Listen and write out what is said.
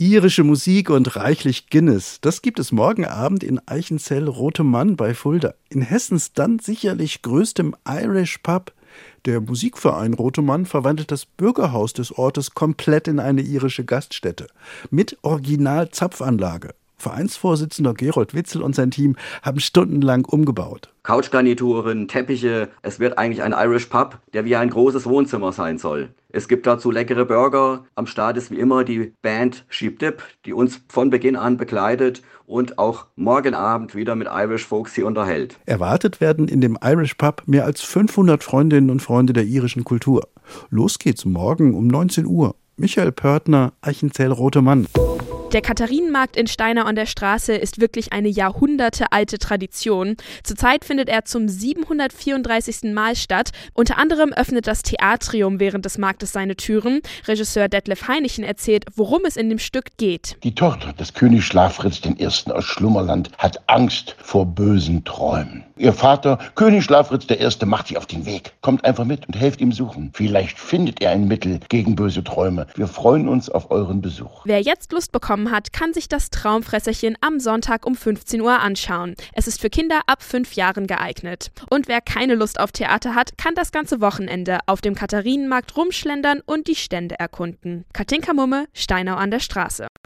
Irische Musik und reichlich Guinness. Das gibt es morgen Abend in Eichenzell Rote Mann bei Fulda. In Hessens dann sicherlich größtem Irish Pub. Der Musikverein Rote Mann verwandelt das Bürgerhaus des Ortes komplett in eine irische Gaststätte. Mit Original-Zapfanlage. Vereinsvorsitzender Gerold Witzel und sein Team haben stundenlang umgebaut. Couchgarnituren, Teppiche. Es wird eigentlich ein Irish Pub, der wie ein großes Wohnzimmer sein soll. Es gibt dazu leckere Burger. Am Start ist wie immer die Band Sheep Dip, die uns von Beginn an begleitet und auch morgen Abend wieder mit Irish Folks hier unterhält. Erwartet werden in dem Irish Pub mehr als 500 Freundinnen und Freunde der irischen Kultur. Los geht's morgen um 19 Uhr. Michael Pörtner, Eichenzell Rote Mann. Der Katharinenmarkt in Steinau an der Straße ist wirklich eine jahrhundertealte Tradition. Zurzeit findet er zum 734. Mal statt. Unter anderem öffnet das Theatrium während des Marktes seine Türen. Regisseur Detlef Heinichen erzählt, worum es in dem Stück geht. Die Tochter des Königs Schlafritz I. aus Schlummerland hat Angst vor bösen Träumen. Ihr Vater, König Schlafritz I., macht sie auf den Weg. Kommt einfach mit und helft ihm suchen. Vielleicht findet er ein Mittel gegen böse Träume. Wir freuen uns auf euren Besuch. Wer jetzt Lust bekommt, bekommen hat, kann sich das Traumfresserchen am Sonntag um 15 Uhr anschauen. Es ist für Kinder ab 5 Jahren geeignet. Und wer keine Lust auf Theater hat, kann das ganze Wochenende auf dem Katharinenmarkt rumschlendern und die Stände erkunden. Katinka Mumme, Steinau an der Straße.